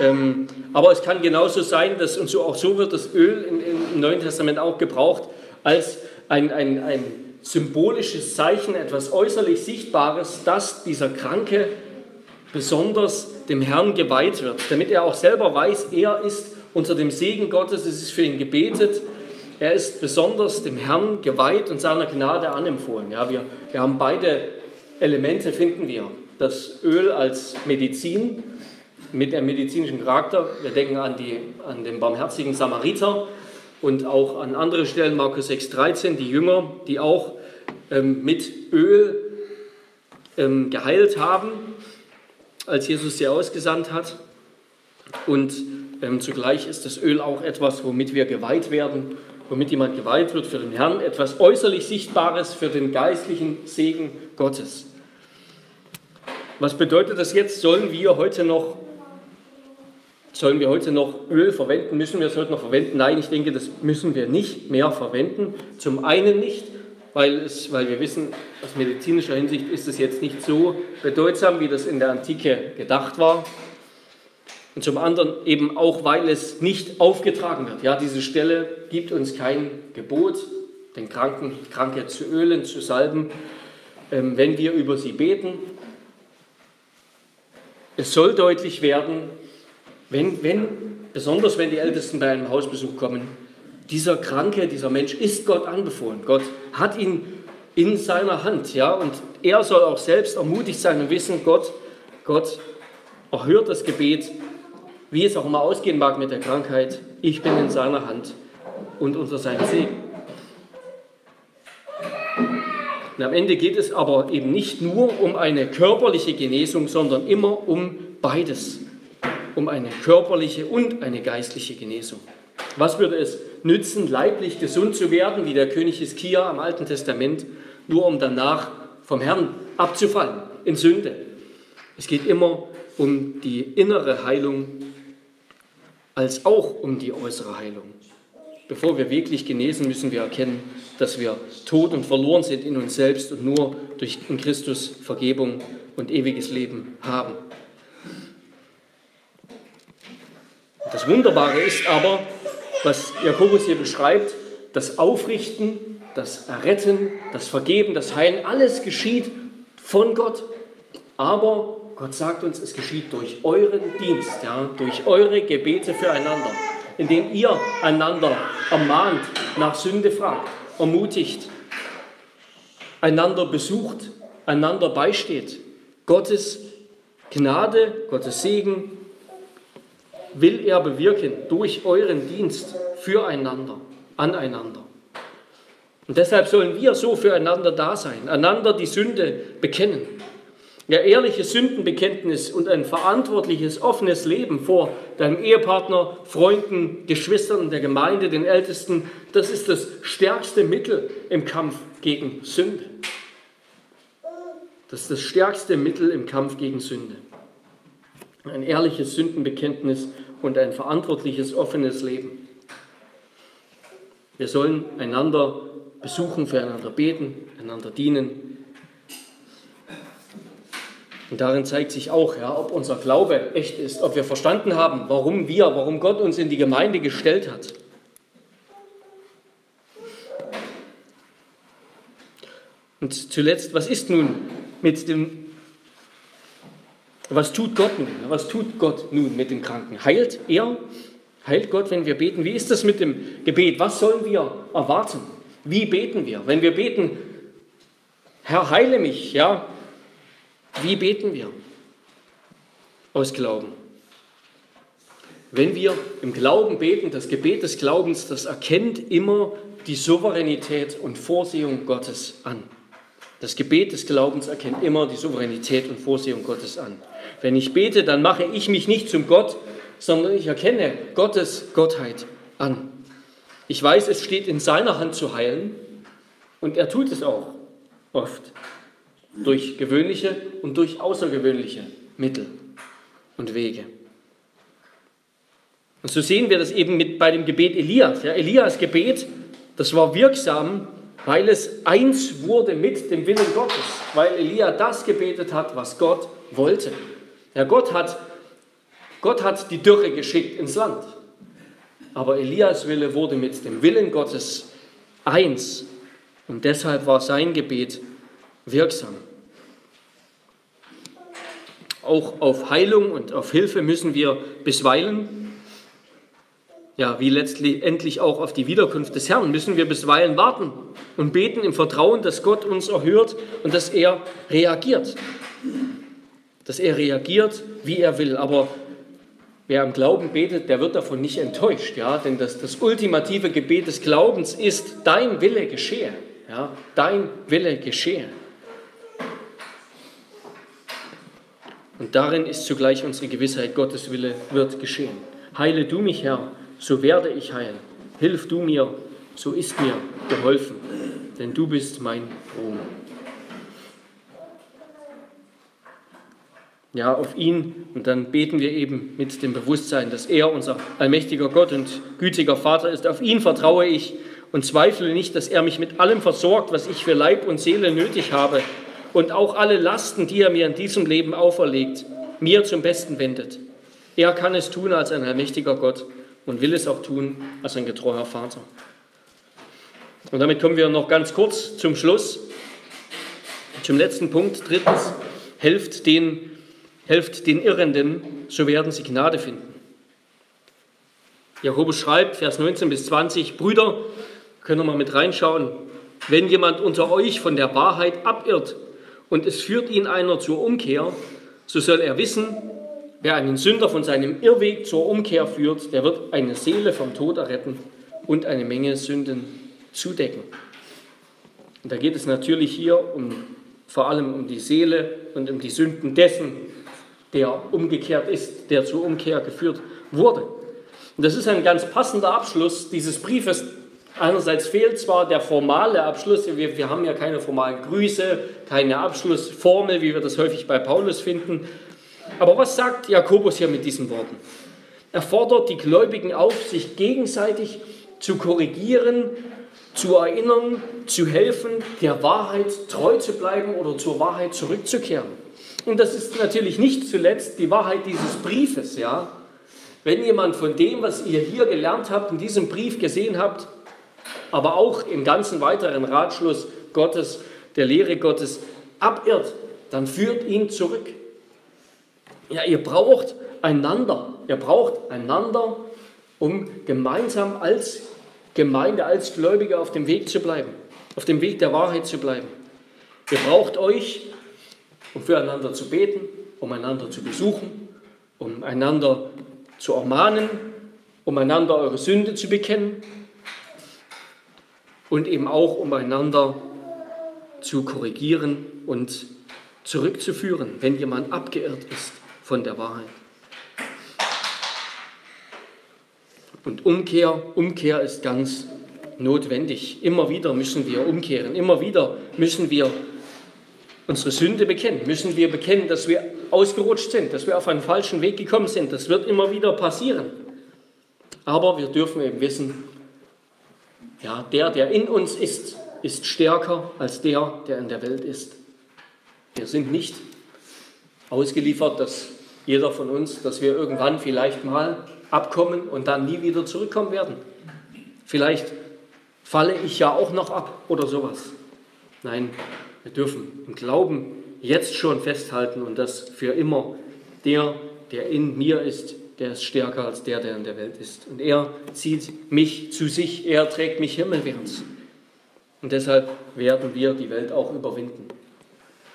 Ähm, aber es kann genauso sein, dass, und so, auch so wird das Öl im, im Neuen Testament auch gebraucht, als ein, ein, ein symbolisches Zeichen, etwas äußerlich Sichtbares, dass dieser Kranke besonders dem Herrn geweiht wird, damit er auch selber weiß, er ist unter dem Segen Gottes, es ist für ihn gebetet, er ist besonders dem Herrn geweiht und seiner Gnade anempfohlen. Ja, wir, wir haben beide Elemente, finden wir. Das Öl als Medizin mit einem medizinischen Charakter. Wir denken an, die, an den barmherzigen Samariter, und auch an andere Stellen, Markus 6,13, die Jünger, die auch ähm, mit Öl ähm, geheilt haben, als Jesus sie ausgesandt hat. Und ähm, zugleich ist das Öl auch etwas, womit wir geweiht werden, womit jemand geweiht wird für den Herrn, etwas äußerlich Sichtbares für den geistlichen Segen Gottes. Was bedeutet das jetzt? Sollen wir heute noch Sollen wir heute noch Öl verwenden? Müssen wir es heute noch verwenden? Nein, ich denke, das müssen wir nicht mehr verwenden. Zum einen nicht, weil, es, weil wir wissen, aus medizinischer Hinsicht ist es jetzt nicht so bedeutsam, wie das in der Antike gedacht war. Und zum anderen eben auch, weil es nicht aufgetragen wird. Ja, diese Stelle gibt uns kein Gebot, den Kranken, Kranke zu ölen, zu salben, ähm, wenn wir über sie beten. Es soll deutlich werden, wenn, wenn, besonders wenn die Ältesten bei einem Hausbesuch kommen, dieser Kranke, dieser Mensch ist Gott anbefohlen. Gott hat ihn in seiner Hand, ja, und er soll auch selbst ermutigt sein und wissen, Gott, Gott erhört das Gebet, wie es auch immer ausgehen mag mit der Krankheit. Ich bin in seiner Hand und unter seinem Segen. Und am Ende geht es aber eben nicht nur um eine körperliche Genesung, sondern immer um beides um eine körperliche und eine geistliche Genesung. Was würde es nützen, leiblich gesund zu werden, wie der König Hiskia am Alten Testament, nur um danach vom Herrn abzufallen in Sünde. Es geht immer um die innere Heilung als auch um die äußere Heilung. Bevor wir wirklich genesen, müssen wir erkennen, dass wir tot und verloren sind in uns selbst und nur durch in Christus Vergebung und ewiges Leben haben. Das Wunderbare ist aber, was Jakobus hier beschreibt, das Aufrichten, das Erretten, das Vergeben, das Heilen, alles geschieht von Gott. Aber Gott sagt uns, es geschieht durch euren Dienst, ja, durch eure Gebete füreinander, indem ihr einander ermahnt, nach Sünde fragt, ermutigt, einander besucht, einander beisteht. Gottes Gnade, Gottes Segen will er bewirken durch euren Dienst füreinander, aneinander. Und deshalb sollen wir so füreinander da sein, einander die Sünde bekennen. Ja, ehrliches Sündenbekenntnis und ein verantwortliches, offenes Leben vor deinem Ehepartner, Freunden, Geschwistern der Gemeinde, den Ältesten, das ist das stärkste Mittel im Kampf gegen Sünde. Das ist das stärkste Mittel im Kampf gegen Sünde. Ein ehrliches Sündenbekenntnis und ein verantwortliches, offenes Leben. Wir sollen einander besuchen, füreinander beten, einander dienen. Und darin zeigt sich auch, ja, ob unser Glaube echt ist, ob wir verstanden haben, warum wir, warum Gott uns in die Gemeinde gestellt hat. Und zuletzt, was ist nun mit dem, was tut Gott nun? Was tut Gott nun mit dem Kranken? Heilt er? Heilt Gott, wenn wir beten? Wie ist das mit dem Gebet? Was sollen wir erwarten? Wie beten wir? Wenn wir beten, Herr, heile mich, ja, wie beten wir? Aus Glauben. Wenn wir im Glauben beten, das Gebet des Glaubens, das erkennt immer die Souveränität und Vorsehung Gottes an. Das Gebet des Glaubens erkennt immer die Souveränität und Vorsehung Gottes an. Wenn ich bete, dann mache ich mich nicht zum Gott, sondern ich erkenne Gottes Gottheit an. Ich weiß, es steht in seiner Hand zu heilen und er tut es auch oft durch gewöhnliche und durch außergewöhnliche Mittel und Wege. Und so sehen wir das eben mit bei dem Gebet Elias. Ja, Elias Gebet, das war wirksam, weil es eins wurde mit dem Willen Gottes, weil Elia das gebetet hat, was Gott wollte. Ja, Gott hat, Gott hat die Dürre geschickt ins Land. Aber Elias Wille wurde mit dem Willen Gottes eins. Und deshalb war sein Gebet wirksam. Auch auf Heilung und auf Hilfe müssen wir bisweilen, ja, wie letztendlich auch auf die Wiederkunft des Herrn, müssen wir bisweilen warten und beten im Vertrauen, dass Gott uns erhört und dass er reagiert. Dass er reagiert, wie er will. Aber wer am Glauben betet, der wird davon nicht enttäuscht, ja, denn das, das ultimative Gebet des Glaubens ist, dein Wille geschehe. Ja, dein Wille geschehe. Und darin ist zugleich unsere Gewissheit, Gottes Wille wird geschehen. Heile du mich, Herr, so werde ich heil. Hilf du mir, so ist mir geholfen, denn du bist mein Ruhm. Ja, auf ihn und dann beten wir eben mit dem Bewusstsein, dass er unser allmächtiger Gott und gütiger Vater ist. Auf ihn vertraue ich und zweifle nicht, dass er mich mit allem versorgt, was ich für Leib und Seele nötig habe und auch alle Lasten, die er mir in diesem Leben auferlegt, mir zum Besten wendet. Er kann es tun als ein allmächtiger Gott und will es auch tun als ein getreuer Vater. Und damit kommen wir noch ganz kurz zum Schluss, zum letzten Punkt. Drittens, helft den, helft den Irrenden, so werden sie Gnade finden. Jakobus schreibt, Vers 19 bis 20, Brüder, können wir mal mit reinschauen, wenn jemand unter euch von der Wahrheit abirrt und es führt ihn einer zur Umkehr, so soll er wissen, wer einen Sünder von seinem Irrweg zur Umkehr führt, der wird eine Seele vom Tod erretten und eine Menge Sünden zudecken. Und da geht es natürlich hier um, vor allem um die Seele und um die Sünden dessen, der umgekehrt ist, der zur Umkehr geführt wurde. Und das ist ein ganz passender Abschluss dieses Briefes. Einerseits fehlt zwar der formale Abschluss, wir, wir haben ja keine formalen Grüße, keine Abschlussformel, wie wir das häufig bei Paulus finden. Aber was sagt Jakobus hier mit diesen Worten? Er fordert die Gläubigen auf, sich gegenseitig zu korrigieren, zu erinnern, zu helfen, der Wahrheit treu zu bleiben oder zur Wahrheit zurückzukehren. Und das ist natürlich nicht zuletzt die Wahrheit dieses Briefes, ja. Wenn jemand von dem, was ihr hier gelernt habt, in diesem Brief gesehen habt, aber auch im ganzen weiteren Ratschluss Gottes, der Lehre Gottes, abirrt, dann führt ihn zurück. Ja, ihr braucht einander. Ihr braucht einander, um gemeinsam als Gemeinde, als Gläubige auf dem Weg zu bleiben, auf dem Weg der Wahrheit zu bleiben. Ihr braucht euch, um füreinander zu beten, um einander zu besuchen, um einander zu ermahnen, um einander eure Sünde zu bekennen und eben auch um einander zu korrigieren und zurückzuführen, wenn jemand abgeirrt ist von der Wahrheit. Und Umkehr, Umkehr ist ganz notwendig. Immer wieder müssen wir umkehren. Immer wieder müssen wir unsere Sünde bekennen. Müssen wir bekennen, dass wir ausgerutscht sind, dass wir auf einen falschen Weg gekommen sind. Das wird immer wieder passieren. Aber wir dürfen eben wissen, ja, der, der in uns ist, ist stärker als der, der in der Welt ist. Wir sind nicht ausgeliefert, dass jeder von uns, dass wir irgendwann vielleicht mal abkommen und dann nie wieder zurückkommen werden. Vielleicht falle ich ja auch noch ab oder sowas. Nein, wir dürfen im Glauben jetzt schon festhalten und das für immer. Der, der in mir ist, der ist stärker als der, der in der Welt ist. Und er zieht mich zu sich, er trägt mich himmelwärts. Und deshalb werden wir die Welt auch überwinden.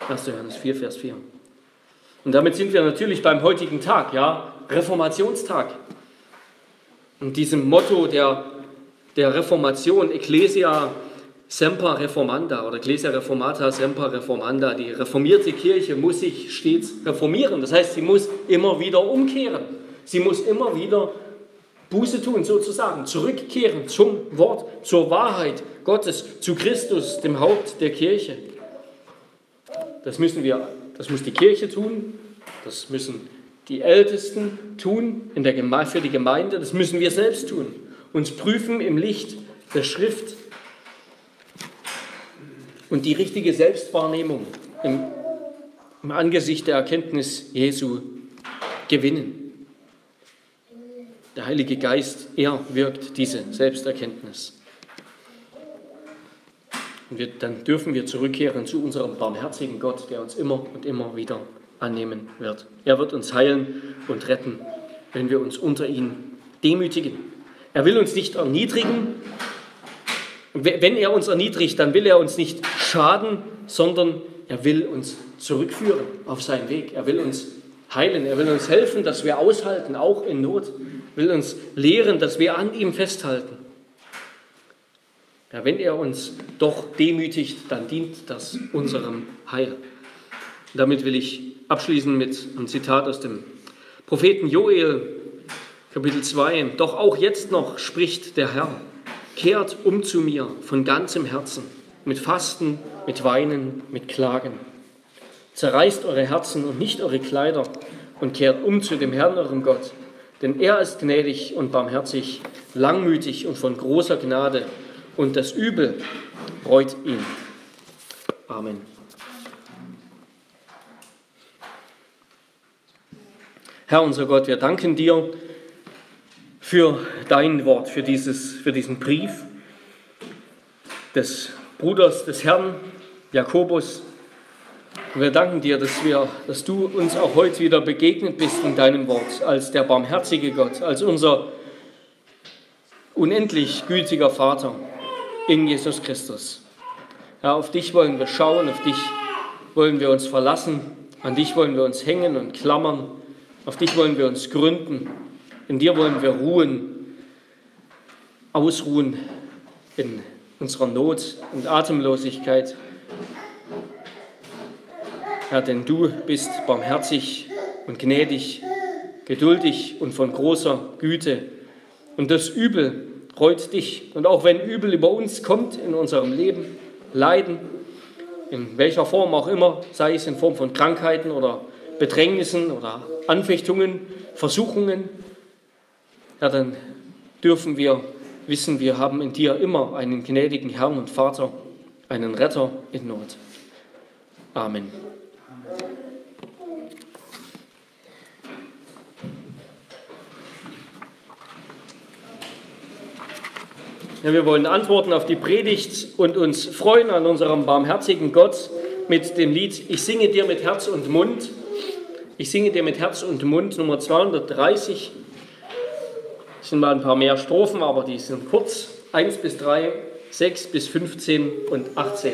1. Johannes 4, Vers 4. Und damit sind wir natürlich beim heutigen Tag, ja, Reformationstag. Und diesem Motto der, der Reformation, Ecclesia Semper Reformanda oder Ecclesia Reformata Semper Reformanda, die reformierte Kirche muss sich stets reformieren. Das heißt, sie muss immer wieder umkehren. Sie muss immer wieder Buße tun, sozusagen, zurückkehren zum Wort, zur Wahrheit Gottes, zu Christus, dem Haupt der Kirche. Das müssen wir, das muss die Kirche tun, das müssen die Ältesten tun in der Geme für die Gemeinde, das müssen wir selbst tun. Uns prüfen im Licht der Schrift und die richtige Selbstwahrnehmung im, im Angesicht der Erkenntnis Jesu gewinnen. Der Heilige Geist, er wirkt diese Selbsterkenntnis. Und wir, dann dürfen wir zurückkehren zu unserem barmherzigen Gott, der uns immer und immer wieder annehmen wird. Er wird uns heilen und retten, wenn wir uns unter ihn demütigen. Er will uns nicht erniedrigen. Wenn er uns erniedrigt, dann will er uns nicht schaden, sondern er will uns zurückführen auf seinen Weg. Er will uns heilen. Er will uns helfen, dass wir aushalten, auch in Not. Er will uns lehren, dass wir an ihm festhalten. Ja, wenn er uns doch demütigt, dann dient das unserem Heil. Damit will ich abschließen mit einem Zitat aus dem Propheten Joel, Kapitel 2. Doch auch jetzt noch spricht der Herr, kehrt um zu mir von ganzem Herzen, mit Fasten, mit Weinen, mit Klagen. Zerreißt eure Herzen und nicht eure Kleider und kehrt um zu dem Herrn, eurem Gott. Denn er ist gnädig und barmherzig, langmütig und von großer Gnade, und das Übel reut ihn. Amen. Herr unser Gott, wir danken dir für dein Wort, für, dieses, für diesen Brief des Bruders des Herrn, Jakobus. Und wir danken dir, dass, wir, dass du uns auch heute wieder begegnet bist in deinem Wort, als der barmherzige Gott, als unser unendlich gütiger Vater in Jesus Christus. Ja, auf dich wollen wir schauen, auf dich wollen wir uns verlassen, an dich wollen wir uns hängen und klammern. Auf dich wollen wir uns gründen. In dir wollen wir ruhen, ausruhen in unserer Not und Atemlosigkeit. Herr, denn du bist barmherzig und gnädig, geduldig und von großer Güte. Und das Übel reut dich. Und auch wenn Übel über uns kommt in unserem Leben, Leiden, in welcher Form auch immer, sei es in Form von Krankheiten oder Bedrängnissen oder Anfechtungen, Versuchungen, ja, dann dürfen wir wissen, wir haben in dir immer einen gnädigen Herrn und Vater, einen Retter in Not. Amen. Ja, wir wollen antworten auf die Predigt und uns freuen an unserem barmherzigen Gott mit dem Lied Ich singe dir mit Herz und Mund. Ich singe dir mit Herz und Mund, Nummer 230. Es sind mal ein paar mehr Strophen, aber die sind kurz. 1 bis 3, 6 bis 15 und 18.